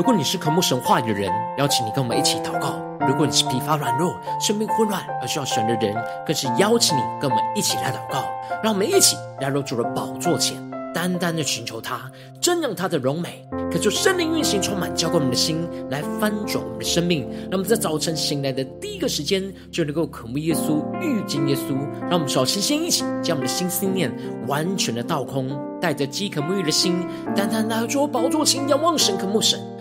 如果你是渴慕神话语的人，邀请你跟我们一起祷告；如果你是疲乏软弱、生命混乱而需要神的人，更是邀请你跟我们一起来祷告。让我们一起来入主的宝座前，单单的寻求他，瞻仰他的荣美，恳求圣灵运行充满，浇灌我们的心，来翻转我们的生命。让我们在早晨醒来的第一个时间，就能够渴慕耶稣、遇见耶稣。让我们首先先一起将我们的心思念完全的倒空，带着饥渴沐浴的心，单单来到宝座前，仰望神、渴慕神。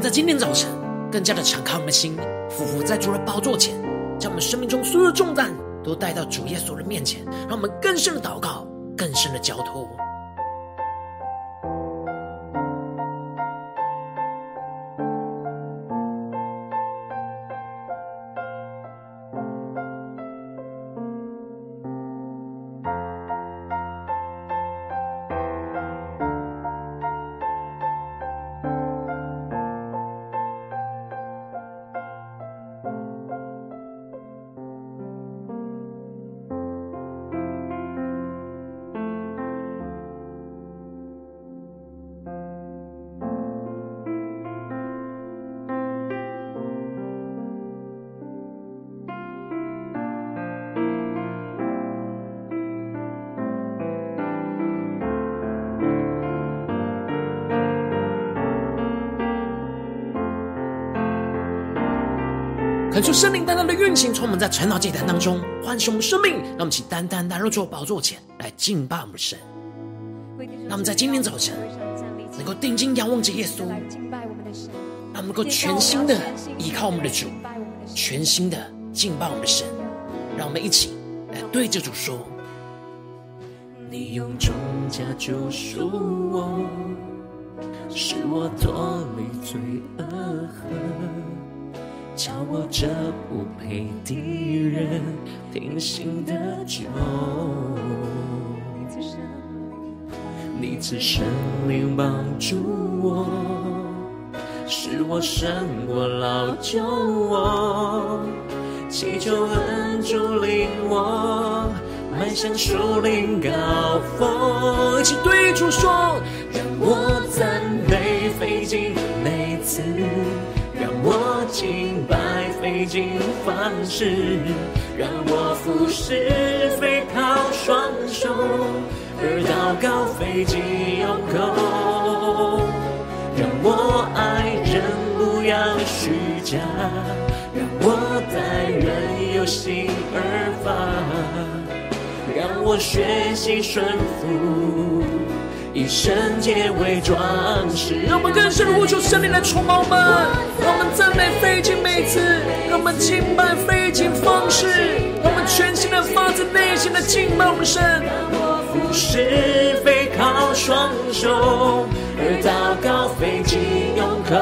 在今天早晨更加的敞开我们的心，俯伏在主的宝座前，将我们生命中所有的重担都带到主耶稣的面前，让我们更深的祷告，更深的交托。恳求圣灵单单的运行，充满在晨祷祭坛当中，唤醒我们生命。让我们请单单来入主宝座前来敬拜我们的神。让我们在今天早晨能够定睛仰望着耶稣，让我们能够全心的依靠我们的主，全心的敬拜我们的神。让我们一起来对着主说：你用重价救赎我，使我脱离罪恶恨。叫我这不配的人平心得救，你赐圣灵帮助我，使我胜过老旧我，祈求恩主领我迈向树林高峰。一起对主说，让我在清白费尽方式，让我服侍非靠双手，而祷告费尽用口。让我爱人不要虚假，让我待人有心而发，让我学习顺服。以圣洁为装饰，让我们更深的呼求圣灵来充满我们，让我们赞美费尽每次，让我们敬拜费尽方式，让我们全心的发自内心的敬拜我们神。让我服侍非靠双手，而祷告费尽用口。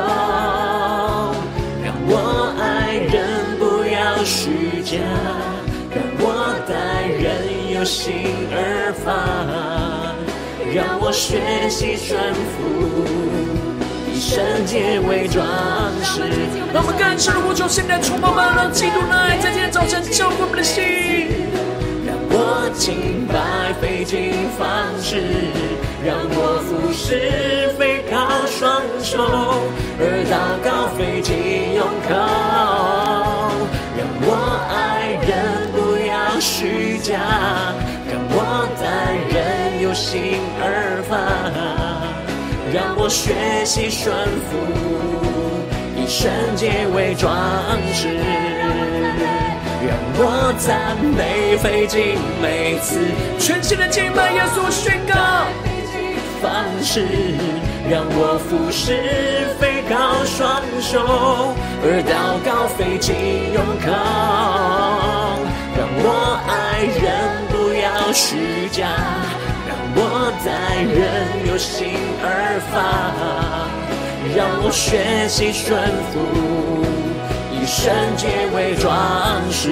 让我爱人不要虚假，让我待人有心而发。让我学习顺服，以圣洁为装饰。让我们更深的呼求，现在充满吧，让基督的爱在今天早晨浇灌我们的心。让我敬拜费尽方式，让我服侍非靠双手，而祷告费尽用口，让我爱人不要虚假，让我待人有心而发，让我学习顺服，以圣洁为装饰。让我赞美费尽每次全新的敬拜，耶稣宣告方式，让我俯视飞靠双手，而祷告费尽用口，让我爱人不要虚假，我待人由心而发，让我学习顺服。圣洁为装饰。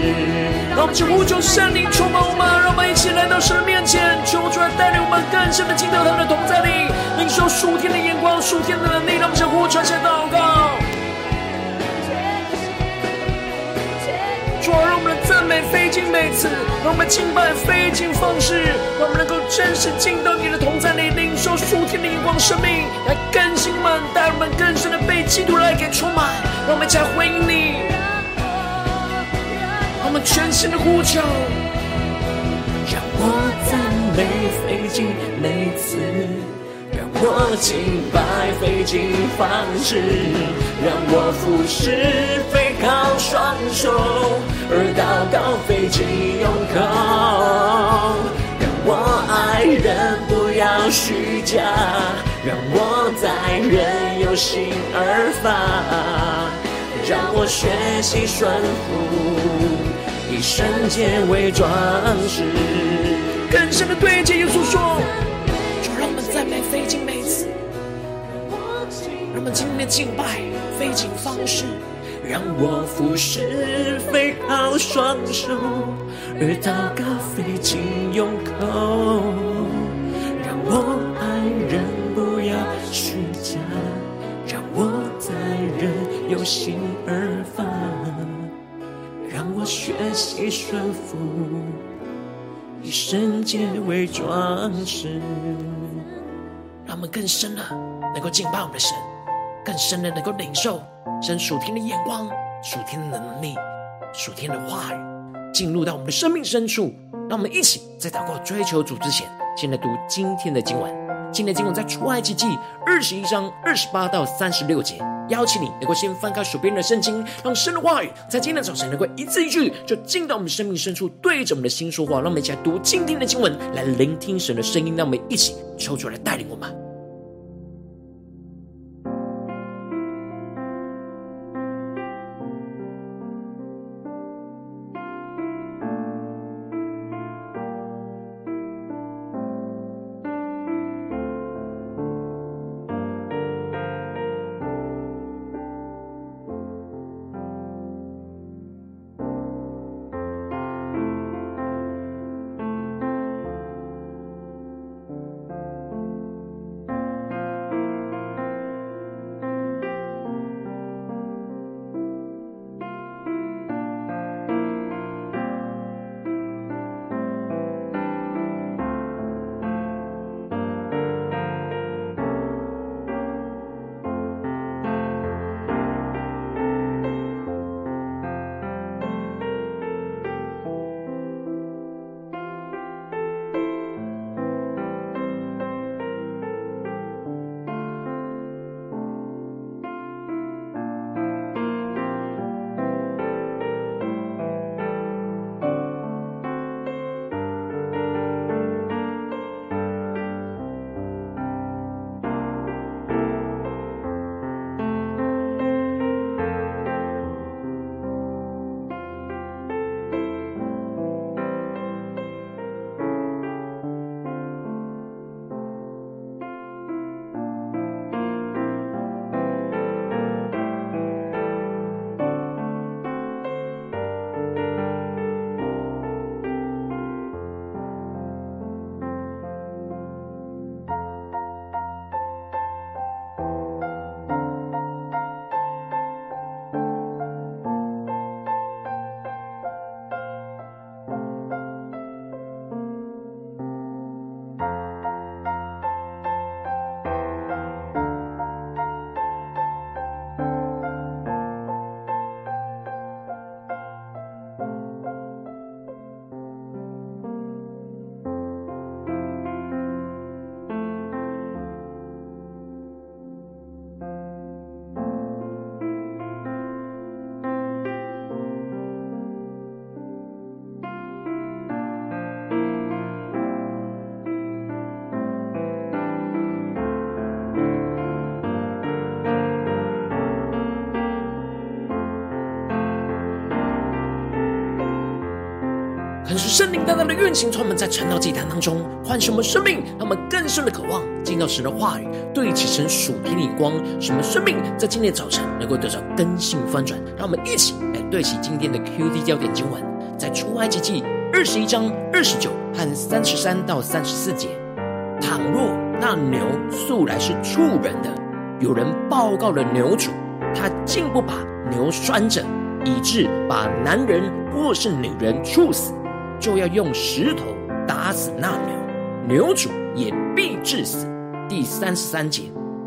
让我们请呼求圣灵充满我们，让我们一起来到神面前，求主来带领我们更深的进到他的同在里，领受属天的眼光、属天的能力。让我们向呼求、向祷告。主，让我们的美费尽每次，让我们敬拜费尽方式，让我们能够真实进到你的同在里，领受属天的眼光、生命来更新我们，带我们更深的被基督来给充满。让我们一起来回应你。让我们全心的呼求，让我赞美费尽每次，我敬拜费尽方式，让我俯视非靠双手，而祷告费尽用口，让我爱人不要虚假，让我待人有心而发。让我学习顺服，以圣洁为装饰。更深的对接耶稣说：“今天敬拜费尽方式，让我服侍飞好双手，而祷告费尽用口，让我爱人不要虚假，让我待人有心。”而发，让我学习顺服，以圣洁为装饰。让我们更深的能够敬拜我们的神，更深的能够领受神属天的眼光、属天的能力、属天的话语，进入到我们的生命深处。让我们一起在祷告追求主之前，先来读今天的经文。今天的经文在出埃及记二十一章二十八到三十六节。邀请你能够先翻开手边的圣经，让神的话语在今天早晨能够一字一句就进到我们生命深处，对着我们的心说话。让我们一起来读今天的经文，来聆听神的声音。让我们一起抽出来带领我们。灵大大的运行，从我们在晨祷祭坛当中唤醒我们生命，让我们更深的渴望进到神的话语，对齐神属天的光，使我们生命在今天早晨能够得到更新翻转。让我们一起来对齐今天的 QD 焦点经文，在出埃及记二十一章二十九和三十三到三十四节。倘若那牛素来是畜人的，有人报告了牛主，他竟不把牛拴着，以致把男人或是女人处死。就要用石头打死那牛，牛主也必致死。第三十三节，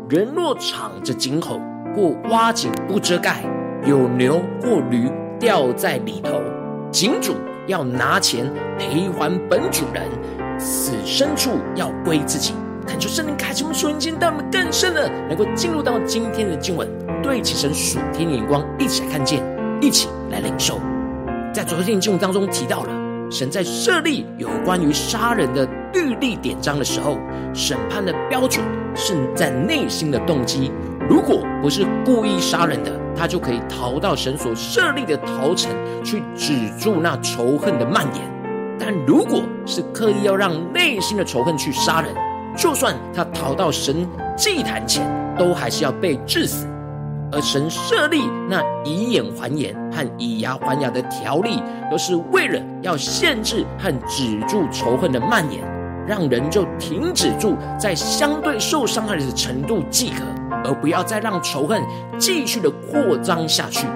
人若敞着井口或挖井不遮盖，有牛或驴掉在里头，井主要拿钱赔还本主人，死牲畜要归自己。恳求圣灵开启我们属灵经，带我们更深的能够进入到今天的经文，对齐神属天的眼光，一起来看见，一起来领受。在昨天的经文当中提到了。神在设立有关于杀人的律例典章的时候，审判的标准是在内心的动机。如果不是故意杀人的，他就可以逃到神所设立的逃城去止住那仇恨的蔓延。但如果是刻意要让内心的仇恨去杀人，就算他逃到神祭坛前，都还是要被治死。而神设立那以眼还眼和以牙还牙的条例，都是为了要限制和止住仇恨的蔓延，让人就停止住在相对受伤害的程度即可，而不要再让仇恨继续的扩张下去。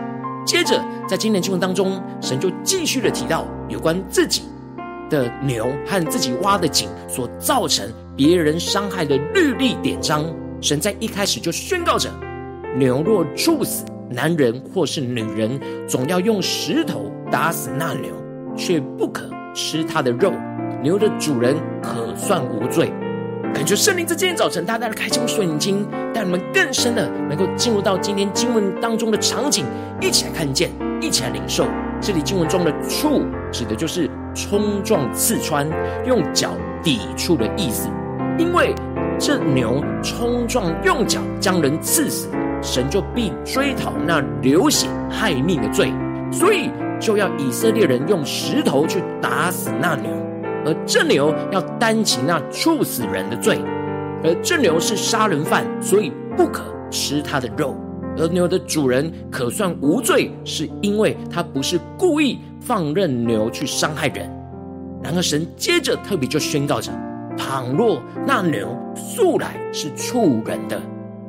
接着，在今年经文当中，神就继续的提到有关自己的牛和自己挖的井所造成别人伤害的律例典章。神在一开始就宣告着。牛若处死男人或是女人，总要用石头打死那牛，却不可吃它的肉。牛的主人可算无罪。感觉圣灵在今天早晨大大的开启我们属灵经，带我们更深的能够进入到今天经文当中的场景，一起来看见，一起来领受。这里经文中的“触”指的就是冲撞、刺穿、用脚抵触的意思，因为这牛冲撞用脚将人刺死。神就必追讨那流血害命的罪，所以就要以色列人用石头去打死那牛，而这牛要担起那处死人的罪，而这牛是杀人犯，所以不可吃他的肉。而牛的主人可算无罪，是因为他不是故意放任牛去伤害人。然而神接着特别就宣告着：倘若那牛素来是畜人的。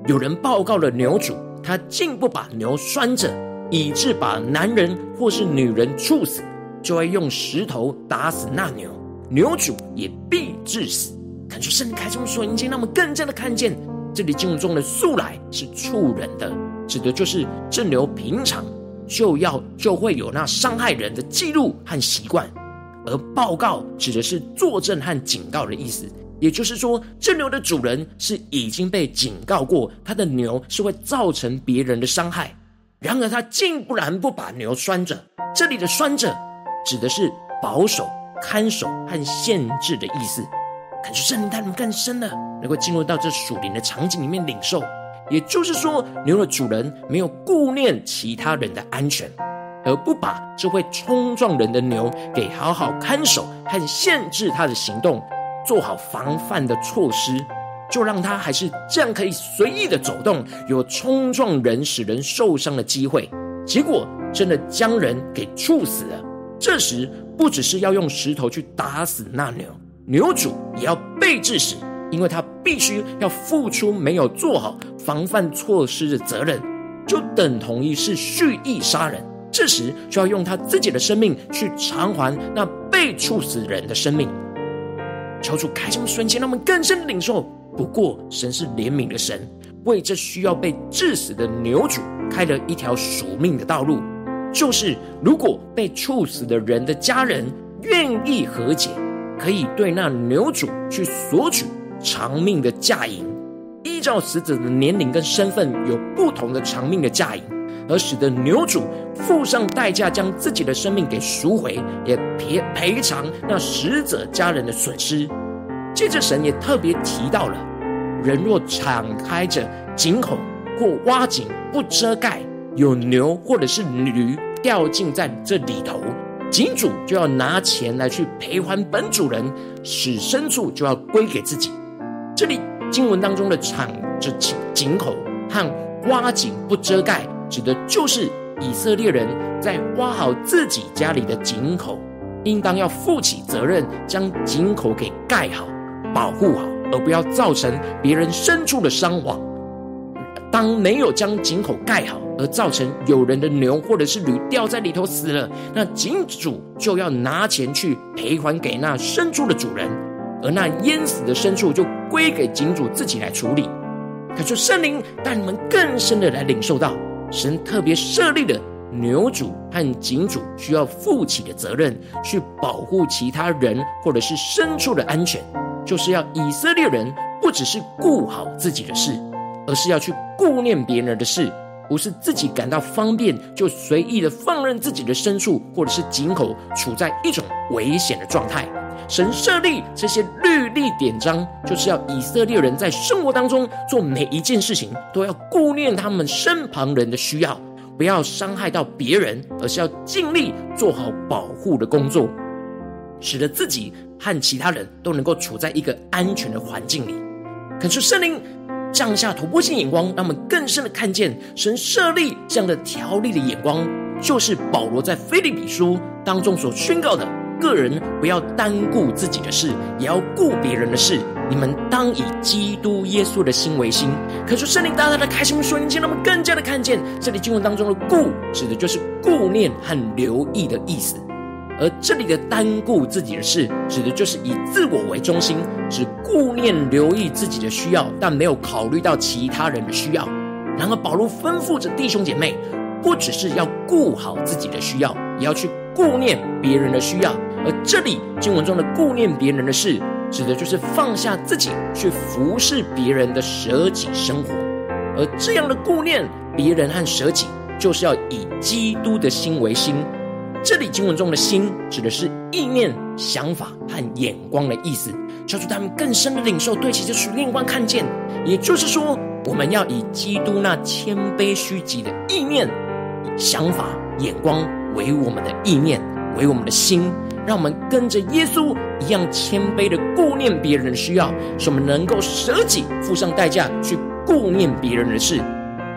有人报告了牛主，他竟不把牛拴着，以致把男人或是女人处死，就会用石头打死那牛，牛主也必致死。感觉圣灵开这么说，已经让我们更加的看见，这里经文中的素来是触人的，指的就是这牛平常就要就会有那伤害人的记录和习惯，而报告指的是作证和警告的意思。也就是说，这牛的主人是已经被警告过，他的牛是会造成别人的伤害。然而，他竟不然不把牛拴着。这里的拴着，指的是保守、看守和限制的意思。感觉圣灵带领更深了，能够进入到这属灵的场景里面领受。也就是说，牛的主人没有顾念其他人的安全，而不把这会冲撞人的牛给好好看守和限制他的行动。做好防范的措施，就让他还是这样可以随意的走动，有冲撞人、使人受伤的机会。结果真的将人给处死了。这时不只是要用石头去打死那牛，牛主也要被治死，因为他必须要付出没有做好防范措施的责任，就等同于是蓄意杀人。这时就要用他自己的生命去偿还那被处死人的生命。求主开这么瞬间，让我们更深的领受。不过，神是怜悯的神，为这需要被致死的牛主开了一条赎命的道路，就是如果被处死的人的家人愿意和解，可以对那牛主去索取偿命的价银，依照死者的年龄跟身份有不同的偿命的价银。而使得牛主付上代价，将自己的生命给赎回，也赔赔偿那死者家人的损失。接着，神也特别提到了：人若敞开着井口或挖井不遮盖，有牛或者是驴掉进在这里头，井主就要拿钱来去赔还本主人，使牲畜就要归给自己。这里经文当中的敞着井井口和挖井不遮盖，指的就是以色列人在挖好自己家里的井口，应当要负起责任，将井口给盖好、保护好，而不要造成别人牲畜的伤亡。当没有将井口盖好，而造成有人的牛或者是驴掉在里头死了，那井主就要拿钱去赔还给那牲畜的主人，而那淹死的牲畜就归给井主自己来处理。可是圣灵带你们更深的来领受到，神特别设立了牛主和井主需要负起的责任，去保护其他人或者是牲畜的安全，就是要以色列人不只是顾好自己的事。而是要去顾念别人的事，不是自己感到方便就随意的放任自己的牲畜或者是井口处在一种危险的状态。神设立这些律例典章，就是要以色列人在生活当中做每一件事情都要顾念他们身旁人的需要，不要伤害到别人，而是要尽力做好保护的工作，使得自己和其他人都能够处在一个安全的环境里。恳求圣灵。降下突破性眼光，让我们更深的看见神设立这样的条例的眼光，就是保罗在腓立比书当中所宣告的：个人不要单顾自己的事，也要顾别人的事。你们当以基督耶稣的心为心。可是圣灵大大的开启我们属灵眼睛，让我们更加的看见这里经文当中的“顾”指的就是顾念和留意的意思。而这里的单顾自己的事，指的就是以自我为中心，只顾念留意自己的需要，但没有考虑到其他人的需要。然而，保罗吩咐着弟兄姐妹，不只是要顾好自己的需要，也要去顾念别人的需要。而这里经文中的顾念别人的事，指的就是放下自己去服侍别人的舍己生活。而这样的顾念别人和舍己，就是要以基督的心为心。这里经文中的心指的是意念、想法和眼光的意思，求主他们更深的领受，对其这属灵眼光看见。也就是说，我们要以基督那谦卑虚己的意念、想法、眼光为我们的意念，为我们的心，让我们跟着耶稣一样谦卑的顾念别人的需要，使我们能够舍己、付上代价去顾念别人的事。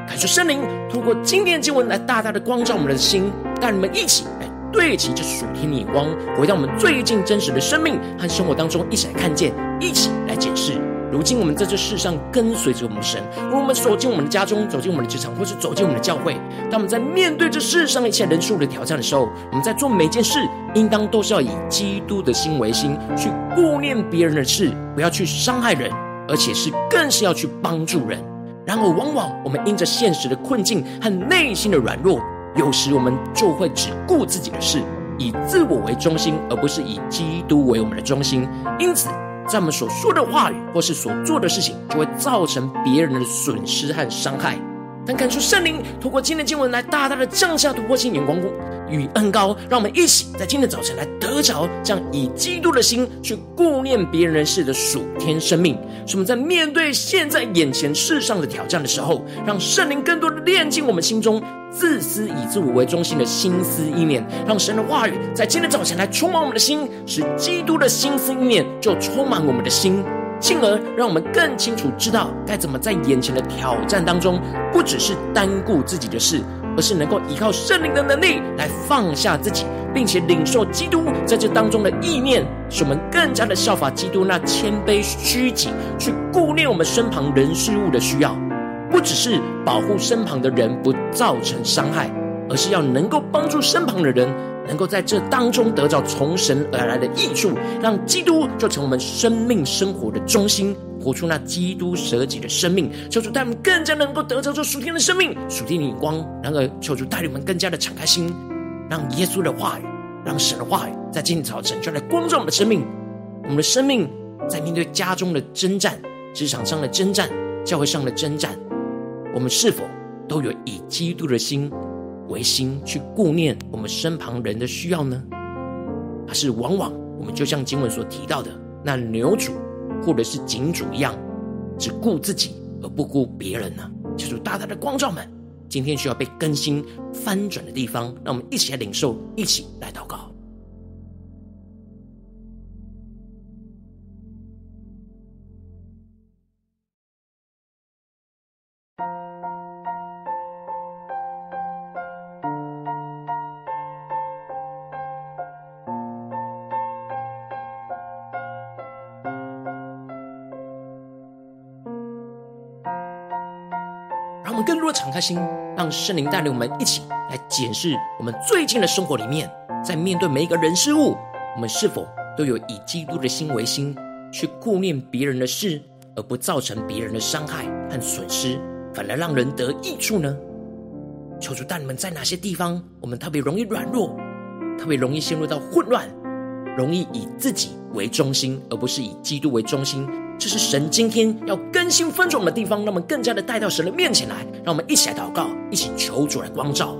感谢圣灵透过今天的经文来大大的光照我们的心，带你们一起来。对齐这属天的眼光，回到我们最近真实的生命和生活当中，一起来看见，一起来解释。如今我们在这世上跟随着我们的神，如果我们走进我们的家中，走进我们的职场，或是走进我们的教会，当我们在面对这世上一切人数的挑战的时候，我们在做每件事，应当都是要以基督的心为心，去顾念别人的事，不要去伤害人，而且是更是要去帮助人。然而，往往我们因着现实的困境和内心的软弱。有时我们就会只顾自己的事，以自我为中心，而不是以基督为我们的中心。因此，在我们所说的话语或是所做的事情，就会造成别人的损失和伤害。但感受圣灵透过今天的经文来大大的降下突破性眼光与恩膏，让我们一起在今天早晨来得着这样以基督的心去顾念别人的事的属天生命。使我们在面对现在眼前世上的挑战的时候，让圣灵更多的炼净我们心中自私以自我为中心的心思意念，让神的话语在今天早晨来充满我们的心，使基督的心思意念就充满我们的心。进而让我们更清楚知道该怎么在眼前的挑战当中，不只是单顾自己的事，而是能够依靠圣灵的能力来放下自己，并且领受基督在这当中的意念，使我们更加的效法基督那谦卑虚己，去顾念我们身旁人事物的需要，不只是保护身旁的人不造成伤害，而是要能够帮助身旁的人。能够在这当中得到从神而来的益处，让基督就成我们生命生活的中心，活出那基督舍己的生命。求主带我们更加能够得着这属天的生命、属天的眼光。然而，求主带领我们更加的敞开心，让耶稣的话语、让神的话语在今天早晨就来光照我们的生命。我们的生命在面对家中的征战、职场上的征战、教会上的征战，我们是否都有以基督的心为心去顾念我们身旁人的需要呢？还是往往我们就像经文所提到的那牛主或者是井主一样，只顾自己而不顾别人呢？求主大大的光照们，今天需要被更新翻转的地方，让我们一起来领受，一起来祷告。更多敞开心，让圣灵带领我们一起来检视我们最近的生活里面，在面对每一个人事物，我们是否都有以基督的心为心，去顾念别人的事，而不造成别人的伤害和损失，反而让人得益处呢？求主带你们在哪些地方，我们特别容易软弱，特别容易陷入到混乱，容易以自己为中心，而不是以基督为中心。这是神今天要更新分种的地方，让我们更加的带到神的面前来，让我们一起来祷告，一起求主来光照。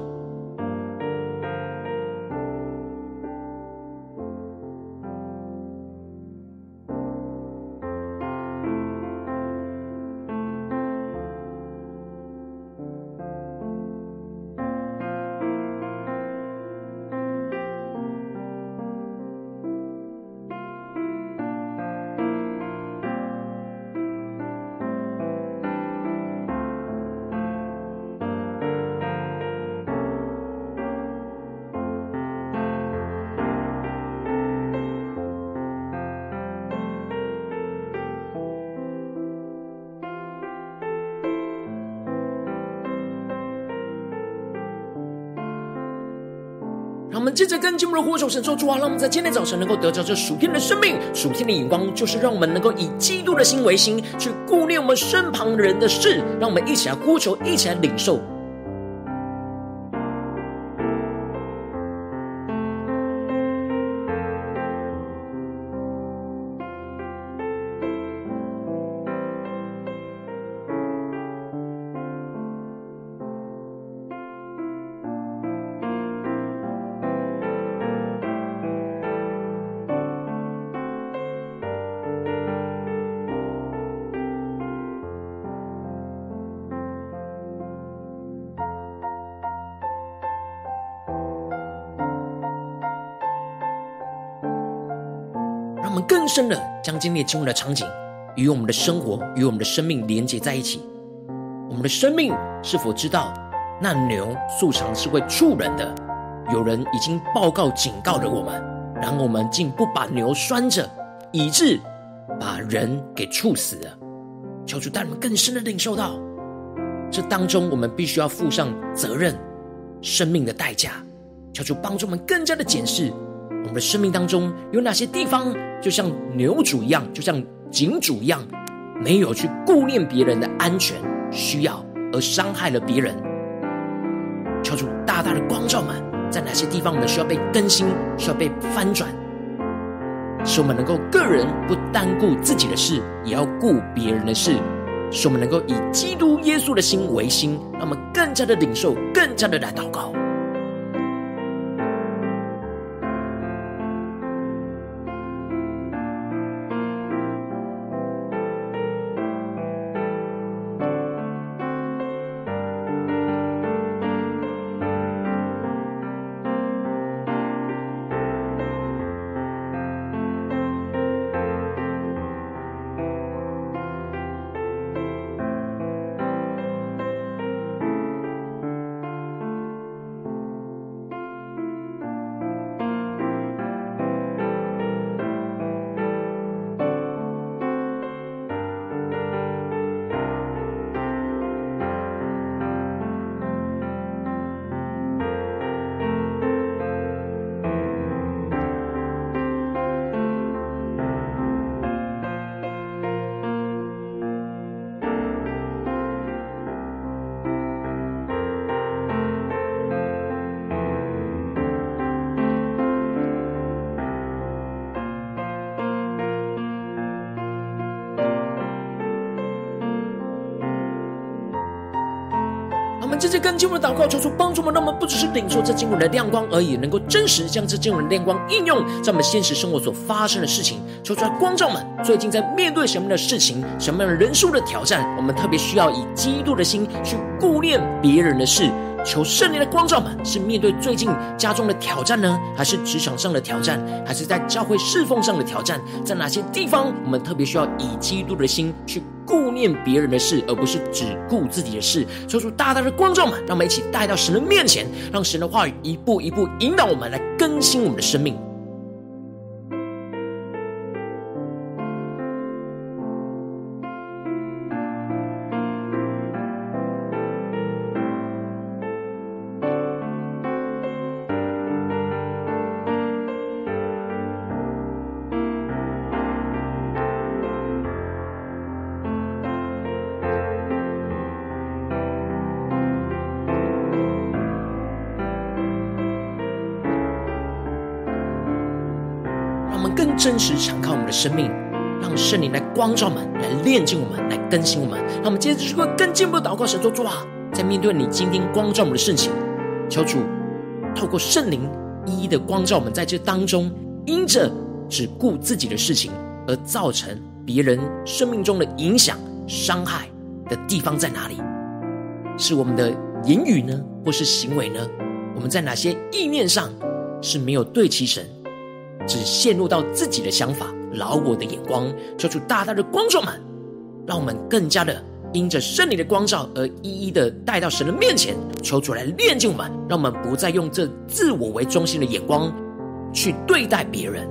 接着跟进我们的呼求神说：主啊，让我们在今天早晨能够得着这属天的生命、属天的眼光，就是让我们能够以基督的心为心，去顾念我们身旁人的事。让我们一起来呼求，一起来领受。深的将今天经文的场景与我们的生活、与我们的生命连接在一起。我们的生命是否知道，那牛素常是会触人的？有人已经报告警告了我们，然后我们竟不把牛拴着，以致把人给触死了。求主带我们更深的领受到，这当中我们必须要负上责任、生命的代价。求主帮助我们更加的检视。我们的生命当中有哪些地方，就像牛主一样，就像井主一样，没有去顾念别人的安全需要，而伤害了别人？求主大大的光照们，在哪些地方我们需要被更新，需要被翻转，使我们能够个人不单顾自己的事，也要顾别人的事，使我们能够以基督耶稣的心为心，让我们更加的领受，更加的来祷告。这些跟经文的祷告，求出帮助我们，让我们不只是领受这经文的亮光而已，能够真实将这经文的亮光应用在我们现实生活所发生的事情。求出来光照们，最近在面对什么样的事情，什么样的人数的挑战，我们特别需要以基督的心去顾念别人的事。求圣灵的光照们，是面对最近家中的挑战呢，还是职场上的挑战，还是在教会侍奉上的挑战？在哪些地方，我们特别需要以基督的心去顾念别人的事，而不是只顾自己的事？求主大大的光照们，让我们一起带到神的面前，让神的话语一步一步引导我们，来更新我们的生命。更真实敞开我们的生命，让圣灵来光照我们，来炼净我们，来更新我们。让我们接着去过更进一步的祷告，神说：主啊，在面对你今天光照我们的事情，求主透过圣灵一一的光照我们，在这当中，因着只顾自己的事情而造成别人生命中的影响、伤害的地方在哪里？是我们的言语呢，或是行为呢？我们在哪些意念上是没有对齐神，只陷入到自己的想法、老我的眼光，求主大大的光照们，让我们更加的因着圣灵的光照而一一的带到神的面前，求主来炼净我们，让我们不再用这自我为中心的眼光去对待别人，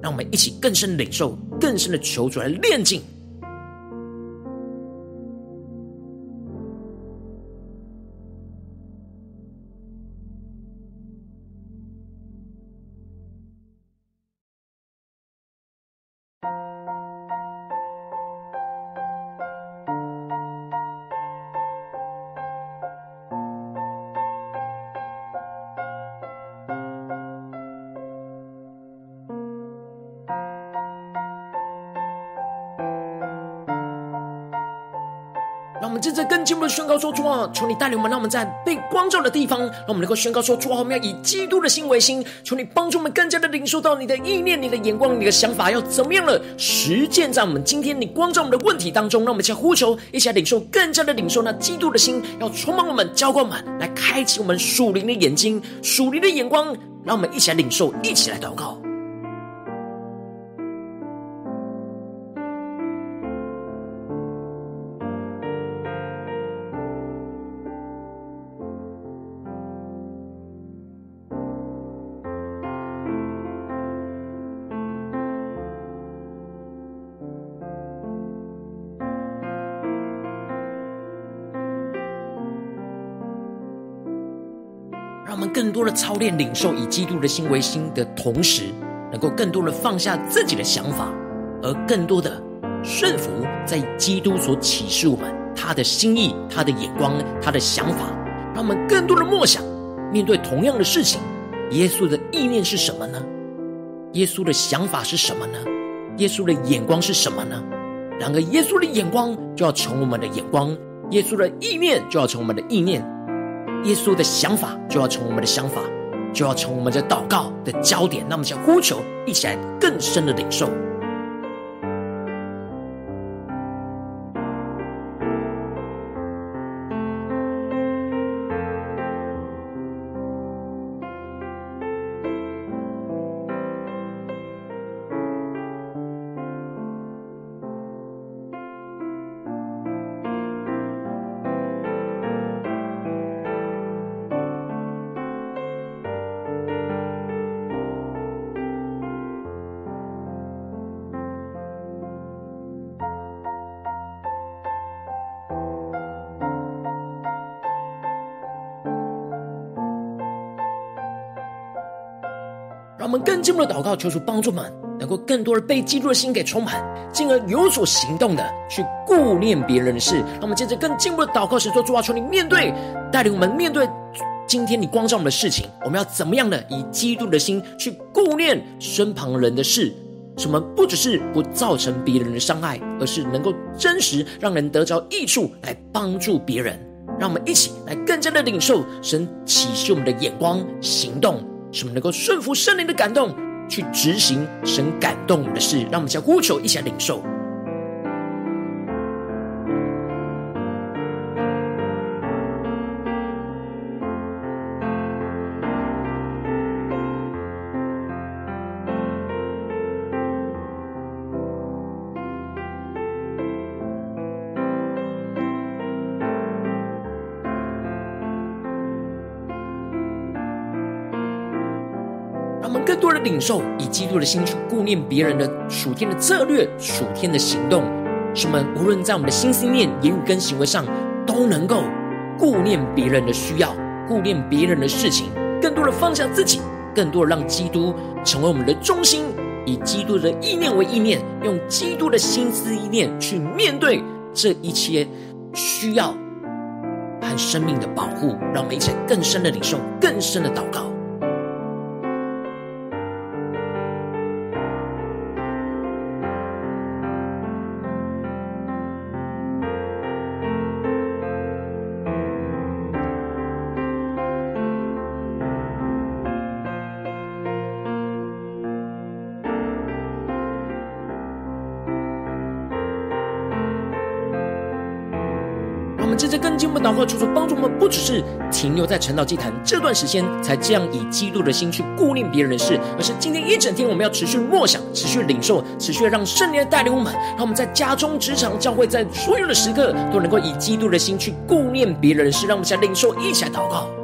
让我们一起更深领受，更深的求主来炼净。让我们在更进步的宣告说：“主啊，求你带领我们，让我们在被光照的地方，让我们能够宣告说：主啊，我们要以基督的心为心。求你帮助我们更加的领受到你的意念、你的眼光、你的想法要怎么样了，实践在我们今天你光照我们的问题当中。让我们一起呼求，一起来领受，更加的领受那基督的心，要充满我们、浇灌我们，来开启我们属灵的眼睛、属灵的眼光。让我们一起来领受，一起来祷告。”操练领受以基督的心为心的同时，能够更多的放下自己的想法，而更多的顺服在基督所启示我们他的心意、他的眼光、他的想法，让我们更多的默想，面对同样的事情，耶稣的意念是什么呢？耶稣的想法是什么呢？耶稣的眼光是什么呢？然而，耶稣的眼光就要从我们的眼光，耶稣的意念就要从我们的意念。耶稣的想法就要从我们的想法，就要从我们的祷告的焦点，那么像呼求一起来更深的领受。更进一步的祷告，求主帮助我们，能够更多的被基督的心给充满，进而有所行动的去顾念别人的事。让我们接着更进一步的祷告，神说：主啊，求你面对带领我们面对今天你光照我们的事情，我们要怎么样的以基督的心去顾念身旁人的事？什么不只是不造成别人的伤害，而是能够真实让人得着益处，来帮助别人。让我们一起来更加的领受神启示我们的眼光、行动。使我们能够顺服圣灵的感动，去执行神感动我们的事，让我们将呼求一起来领受。更多的领受，以基督的心去顾念别人的属天的策略、属天的行动，使我们无论在我们的心思念、言语跟行为上，都能够顾念别人的需要，顾念别人的事情，更多的放下自己，更多的让基督成为我们的中心，以基督的意念为意念，用基督的心思意念去面对这一切需要和生命的保护，让我们一起更深的领受，更深的祷告。祷告，求主帮助我们，不只是停留在晨祷祭坛这段时间，才这样以基督的心去顾念别人的事，而是今天一整天我们要持续默想、持续领受、持续让圣灵带领我们，让我们在家中、职场、教会，在所有的时刻都能够以基督的心去顾念别人的事。让我们先领受，一起来祷告。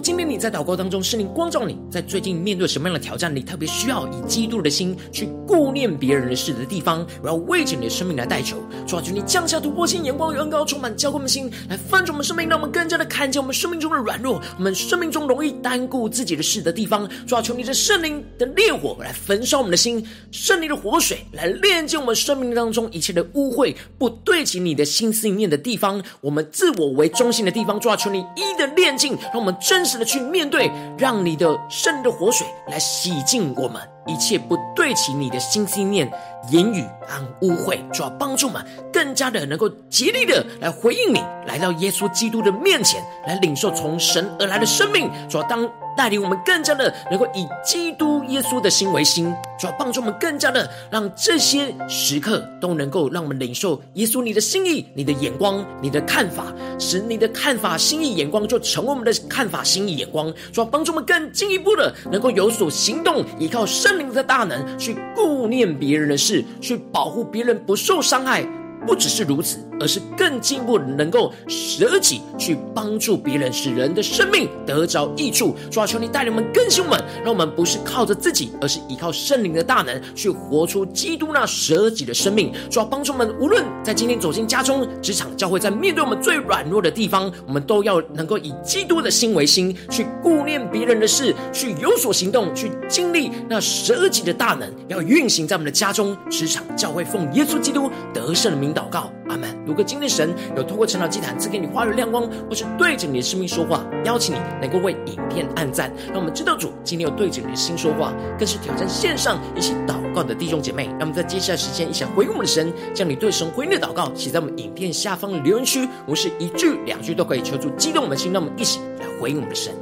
今天你在祷告当中，圣灵光照你，在最近面对什么样的挑战，你特别需要以基督的心去顾念别人的事的地方，然后为着你的生命来代求，主啊，求你降下突破性眼光与恩膏，充满浇灌我们心，来翻转我们生命，让我们更加的看见我们生命中的软弱，我们生命中容易单顾自己的事的地方，主啊，求你的圣灵的烈火来焚烧我们的心，圣灵的活水来炼净我们生命当中一切的污秽，不对齐你的心思意念的地方，我们自我为中心的地方，主啊，求你一一的炼净，让我们真实的去面对，让你的圣的活水来洗净我们。一切不对齐你的心思念、言语和污秽，主要帮助我们更加的能够竭力的来回应你，来到耶稣基督的面前，来领受从神而来的生命，主要当。带领我们更加的能够以基督耶稣的心为心，主要帮助我们更加的让这些时刻都能够让我们领受耶稣你的心意、你的眼光、你的看法，使你的看法、心意、眼光就成为我们的看法、心意、眼光，主要帮助我们更进一步的能够有所行动，依靠圣灵的大能去顾念别人的事，去保护别人不受伤害。不只是如此，而是更进一步能够舍己去帮助别人，使人的生命得着益处。主啊，求你带领我们更新我们，让我们不是靠着自己，而是依靠圣灵的大能去活出基督那舍己的生命。主啊，帮助我们，无论在今天走进家中、职场、教会，在面对我们最软弱的地方，我们都要能够以基督的心为心，去顾念别人的事，去有所行动，去经历那舍己的大能，要运行在我们的家中、职场、教会，奉耶稣基督得胜的名。祷告，阿门。如果今天神有透过晨祷祭坛赐给你花语亮光，或是对着你的生命说话，邀请你能够为影片按赞，让我们知道主今天有对着你的心说话，更是挑战线上一起祷告的弟兄姐妹。让我们在接下来时间一起回应我们的神，将你对神回应的祷告写在我们影片下方的留言区，我们是一句两句都可以求助激动我们的心，让我们一起来回应我们的神。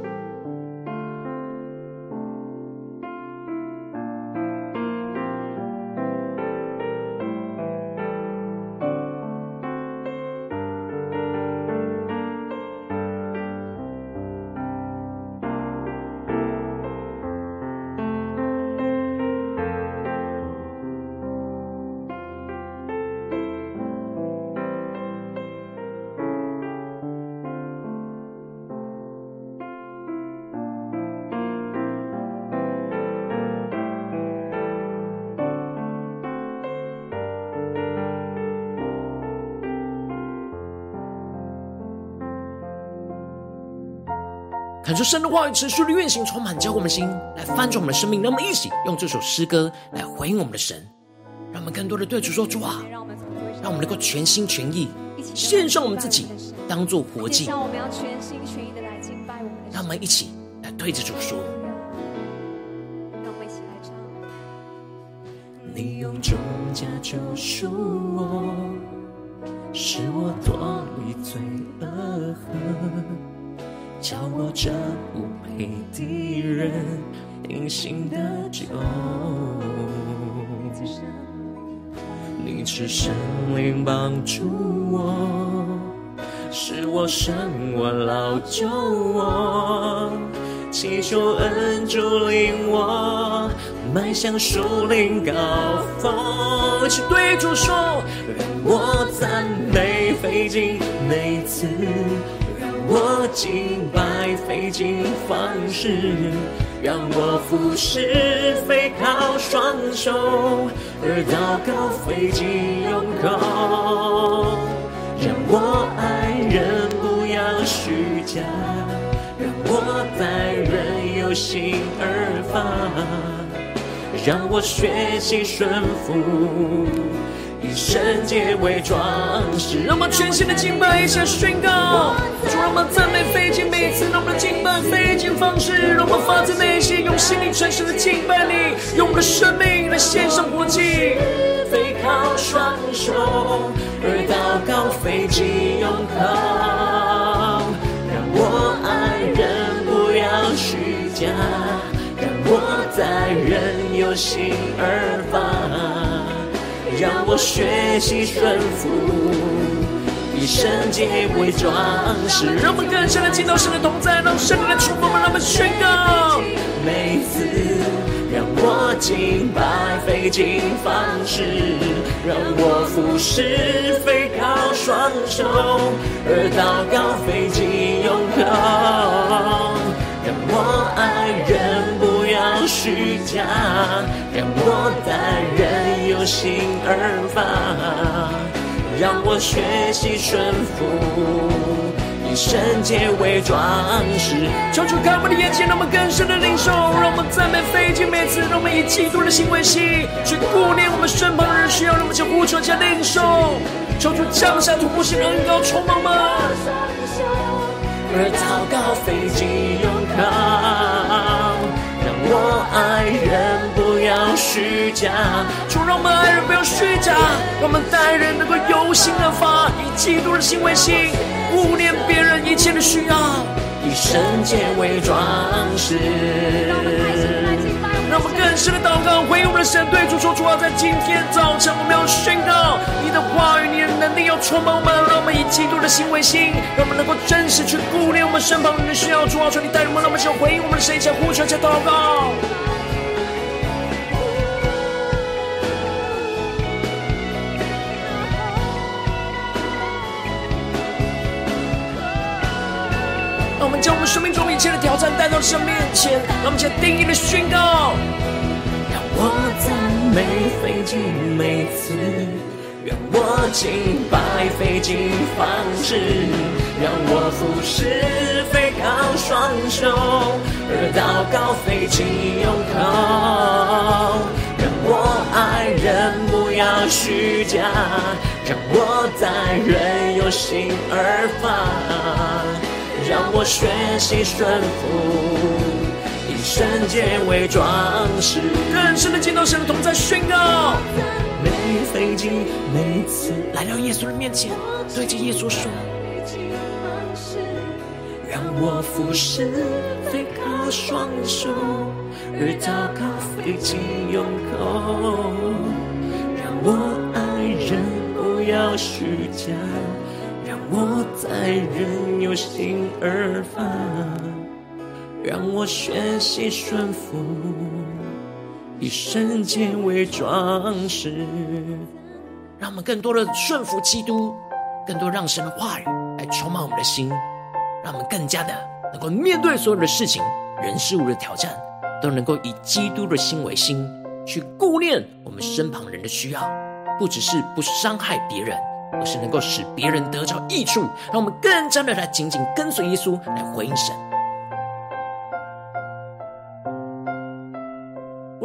看出神的话语持续的运行，充满浇灌我们心，来翻转我们的生命。让我们一起用这首诗歌来回应我们的神，让我们更多的对主说：主啊，让我们能够全心全意献上我们自己，当做活祭。让我们要全心全意的来敬拜我们的神。让我们一起来对着主说：让我们一起来唱。你用重价救赎我，使我脱离罪恶河，叫我这不配的人隐形的酒。你赐神灵帮助我，使我胜过老旧我，祈求恩主领我迈向树林高峰。一起对主说，让我赞美费尽每次，我敬拜费尽方式。让我服侍，非靠双手，而祷告费尽用口。让我爱人不要虚假，让我待人有心而发，让我学习顺服。圣洁为装饰，让我们全新的敬拜一下宣告，主让我们赞美费尽每次，让我们的敬拜费尽方式，让我们发自内心用心灵诚实的敬拜你，用我们的生命来献上活祭，背靠双手，而祷告费尽用口，让我爱人不要虚假，让我待人有心而发。让我学习顺服，以圣洁为装饰。让我们更深的进到神的同在，让圣灵的触摸，让我们宣告。每次让我敬拜费尽方式，让我服侍非靠双手，而祷告费尽用口。让我爱人不要虚假，让我待人有心而发，让我学习顺服，以圣洁为装饰。求主看我们的眼睛，让我们更深的领受，让我们赞美飞机每次，让我们以基督的心为心，去顾念我们身旁的人需要，让我们将呼求加领受。求主降下突破性的恩膏充满吗？而祷告费尽用口，让我爱人要虚假。主让我们爱人不要虚假，让我们待人能够由心而发，以基督的心为心，顾念别人一切的需要，以圣洁为装饰。让我们更深的祷告，回应我们的神，对主说：主啊，在今天早晨，我们要宣告你的话语，你的能力要充满我们，让我们以基督的心为心，让我们能够真实去顾念我们身旁人的需要。主啊，求你带领我们，让我们先回应我们的神，一起呼求，一祷告。生命中一切的挑战带到神面前，让我们将定义的宣告。让我赞美费尽每次，让我敬拜费尽方式，让我俯视非靠双手，而祷告费尽用口。让我爱人不要虚假，让我待人有心而发。让我学习顺服，以圣洁为装饰。更深的见到神的同在，宣告。每费尽每次来到耶稣的面前，对着耶稣说：让我服侍，非靠双手，而祷告费尽用口。让我爱人不要虚假。我在任由心而发，让我学习顺服，以圣洁为装饰。让我们更多的顺服基督，更多让神的话语来充满我们的心，让我们更加的能够面对所有的事情、人事物的挑战，都能够以基督的心为心，去顾念我们身旁人的需要，不只是不伤害别人。而是能够使别人得着益处，让我们更加的来紧紧跟随耶稣，来回应神。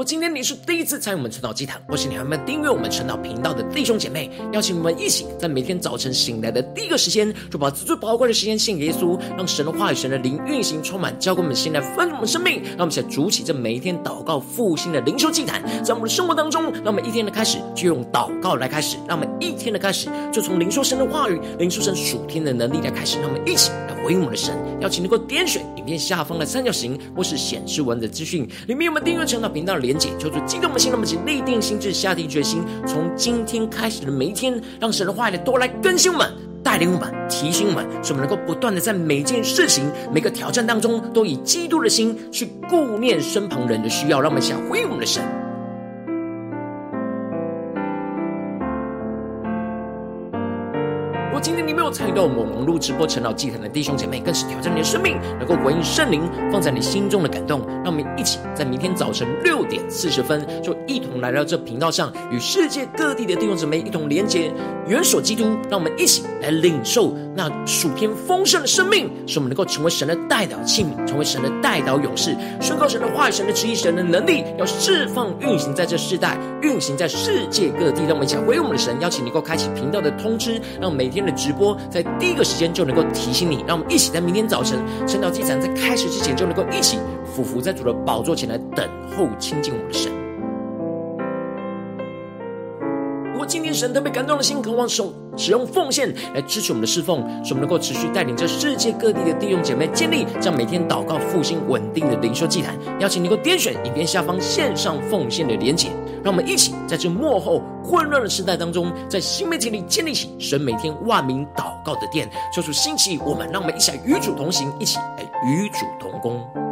果今天你是第一次参与我们晨祷祭坛，或是你还没有订阅我们晨祷频道的弟兄姐妹，邀请我们一起在每天早晨醒来的第一个时间，就把最宝贵的时间献给耶稣，让神的话语、神的灵运行充满，交给我们心来丰盛我们生命。让我们一起来筑起这每一天祷告复兴的灵修祭坛，在我们的生活当中，让我们一天的开始就用祷告来开始，让我们一天的开始就从领受神的话语、领受神属天的能力来开始，让我们一起回应我们的神。邀请能够点选影片下方的三角形，或是显示文的资讯，里面有我们订阅晨祷频道的连结，求主激动我们心，让我们一起立定心智，下定决心，从今天开始的每一天，让神的话语来多来更新我们，带领我们，提醒我们，使我们能够不断的在每件事情、每个挑战当中，都以基督的心去顾念身旁人的需要，让我们想回应我们的神。参与到我们网络直播晨祷祭坛的弟兄姐妹，更是挑战你的生命，能够回应圣灵放在你心中的感动。让我们一起在明天早晨六点四十分，就一同来到这频道上，与世界各地的弟兄姊妹一同连结，元首基督。让我们一起来领受那属天丰盛的生命，使我们能够成为神的代祷器皿，成为神的代祷勇士，宣告神的话语、神的旨意、神的能力，要释放运行在这世代，运行在世界各地。让我们一起来回应我们的神，邀请你能够开启频道的通知，让每天的。直播在第一个时间就能够提醒你，让我们一起在明天早晨晨祷祭坛在开始之前就能够一起俯伏在主的宝座前来等候亲近我们的神。如果今天神特别感动的心，渴望手使用奉献来支持我们的侍奉，使我们能够持续带领着世界各地的弟兄姐妹建立这样每天祷告复兴稳定的灵修祭坛。邀请你能够点选影片下方线上奉献的连结。让我们一起在这幕后混乱的时代当中，在新媒体里建立起神每天万名祷告的殿，求主兴起我们，让我们一起来与主同行，一起来与主同工。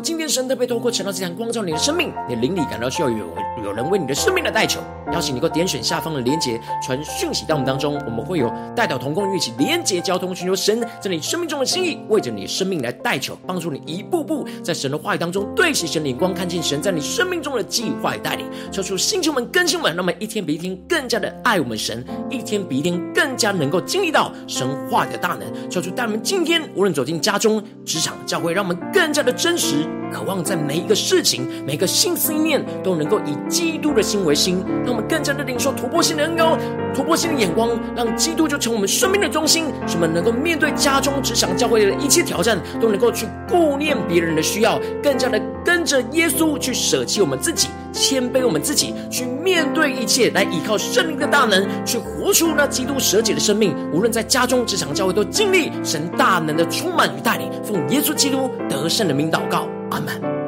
今天神特别透过晨祷祭坛光照你的生命，你的灵里感到需要有有人为你的生命来代求，邀请你能够点选下方的连结，传讯息到我们当中，我们会有代祷同工一起连结交通，寻求。神在你生命中的心意，为着你生命来代求，帮助你一步步在神的话语当中对齐神的眼光，看见神在你生命中的计划带领，抽出星球们更新们，那么一天比一天更加的爱我们神，一天比一天更加能够经历到神话的大能，抽出带我们今天无论走进家中、职场、教会，让我们更加的真实。渴望在每一个事情、每个心思意念都能够以基督的心为心，让我们更加的领受突破性的恩膏、突破性的眼光，让基督就成我们生命的中心，使我们能够面对家中、职场、教会的一切挑战，都能够去顾念别人的需要，更加的跟着耶稣去舍弃我们自己，谦卑我们自己，去面对一切，来依靠圣灵的大能，去活出那基督舍己的生命。无论在家中、职场、教会，都经历神大能的充满与带领。奉耶稣基督得胜的名祷告。阿门。